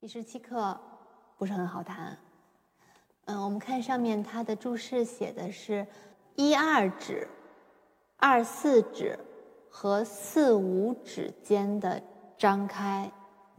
第十七课不是很好弹。嗯，我们看上面它的注释写的是一二指、二四指和四五指间的张开，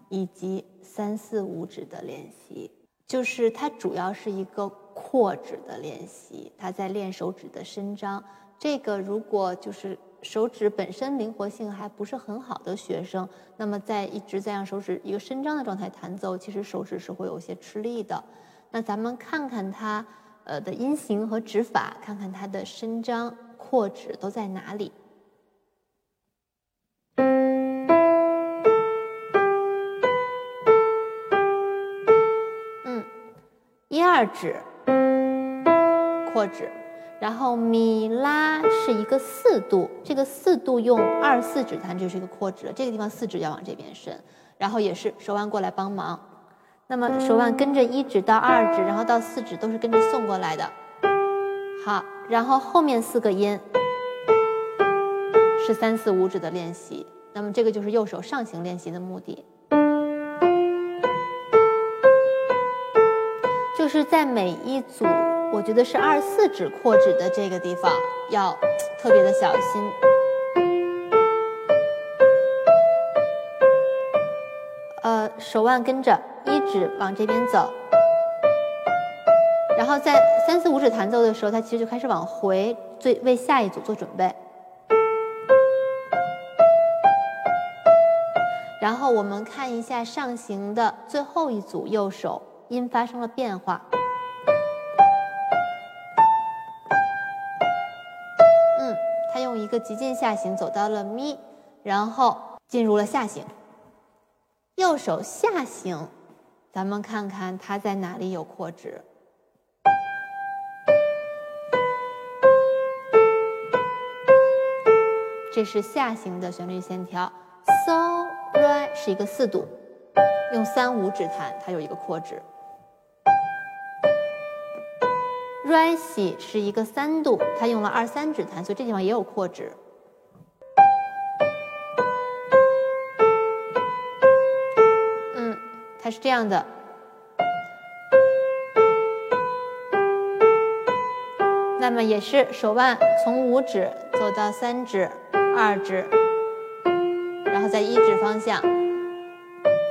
以及三四五指的练习。就是它主要是一个扩指的练习，它在练手指的伸张。这个如果就是手指本身灵活性还不是很好的学生，那么在一直在让手指一个伸张的状态弹奏，其实手指是会有些吃力的。那咱们看看它呃的音型和指法，看看它的伸张、扩指都在哪里。嗯，一二指扩指，然后咪拉是一个四度，这个四度用二四指弹就是一个扩指了，这个地方四指要往这边伸，然后也是手腕过来帮忙。那么手腕跟着一指到二指，然后到四指都是跟着送过来的。好，然后后面四个音是三四五指的练习。那么这个就是右手上行练习的目的，就是在每一组，我觉得是二四指扩指的这个地方要特别的小心。呃，手腕跟着。一指往这边走，然后在三四五指弹奏的时候，它其实就开始往回，最为下一组做准备。然后我们看一下上行的最后一组，右手音发生了变化。用一个极尽下行走到了咪，然后进入了下行，右手下行。咱们看看它在哪里有扩指。这是下行的旋律线条，so re 是一个四度，用三五指弹，它有一个扩指。Re 西是一个三度，它用了二三指弹，所以这地方也有扩指。嗯它是这样的，那么也是手腕从五指走到三指、二指，然后在一指方向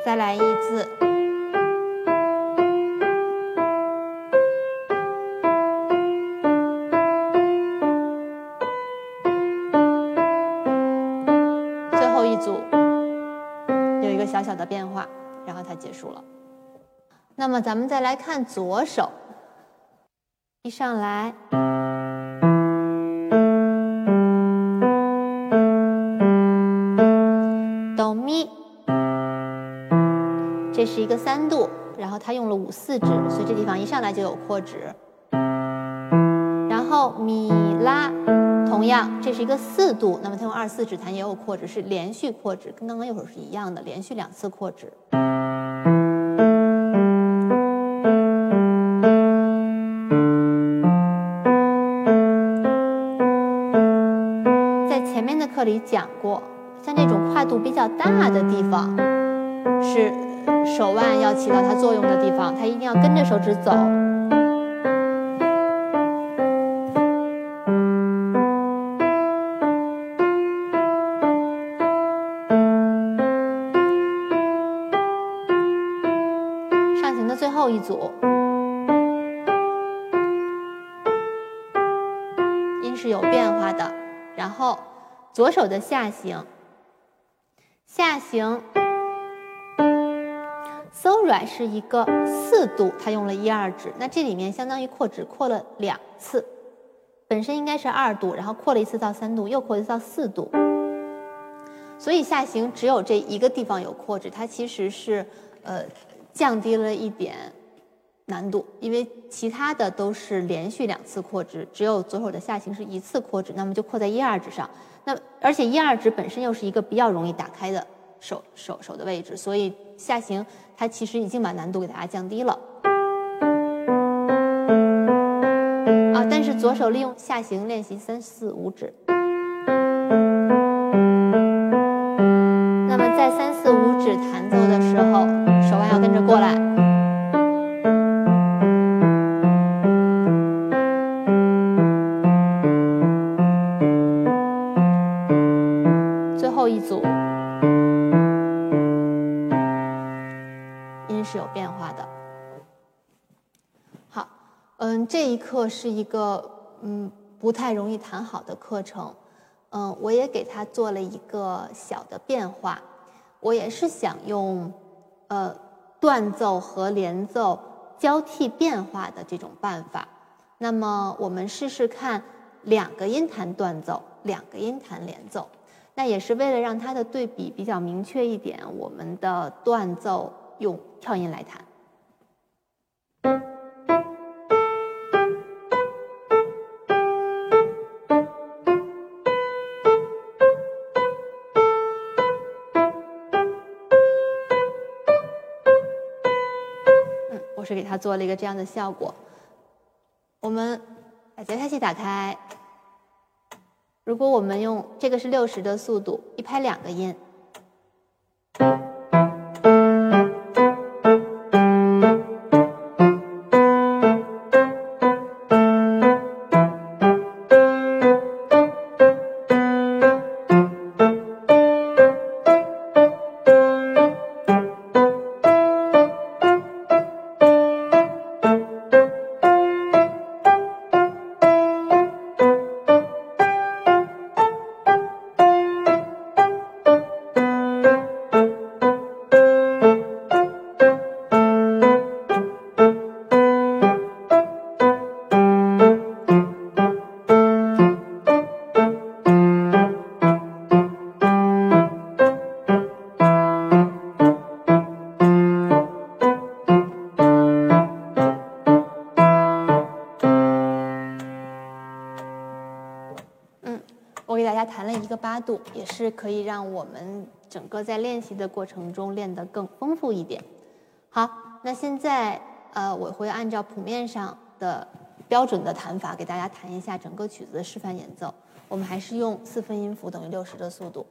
再来一次，一个小小的变化。然后它结束了。那么咱们再来看左手，一上来，哆咪，这是一个三度，然后它用了五四指，所以这地方一上来就有扩指。然后咪拉，同样这是一个四度，那么它用二四指弹也有扩指，是连续扩指，跟刚刚右手是一样的，连续两次扩指。在前面的课里讲过，像这种跨度比较大的地方，是手腕要起到它作用的地方，它一定要跟着手指走。后一组，音是有变化的，然后。左手的下行，下行，so re 是一个四度，它用了一二指，那这里面相当于扩指扩了两次，本身应该是二度，然后扩了一次到三度，又扩一次到四度，所以下行只有这一个地方有扩指，它其实是呃降低了一点难度，因为其他的都是连续两次扩指，只有左手的下行是一次扩指，那么就扩在一二指上。那而且一二指本身又是一个比较容易打开的手手手的位置，所以下行它其实已经把难度给大家降低了。啊，但是左手利用下行练习三四五指。嗯，这一课是一个嗯不太容易弹好的课程，嗯，我也给他做了一个小的变化，我也是想用呃。断奏和连奏交替变化的这种办法，那么我们试试看两个音弹断奏，两个音弹连奏。那也是为了让它的对比比较明确一点，我们的断奏用跳音来弹。是给它做了一个这样的效果。我们把节拍器打开，如果我们用这个是六十的速度，一拍两个音。嗯，我给大家弹了一个八度，也是可以让我们整个在练习的过程中练得更丰富一点。好，那现在呃，我会按照谱面上的标准的弹法给大家弹一下整个曲子的示范演奏。我们还是用四分音符等于六十的速度。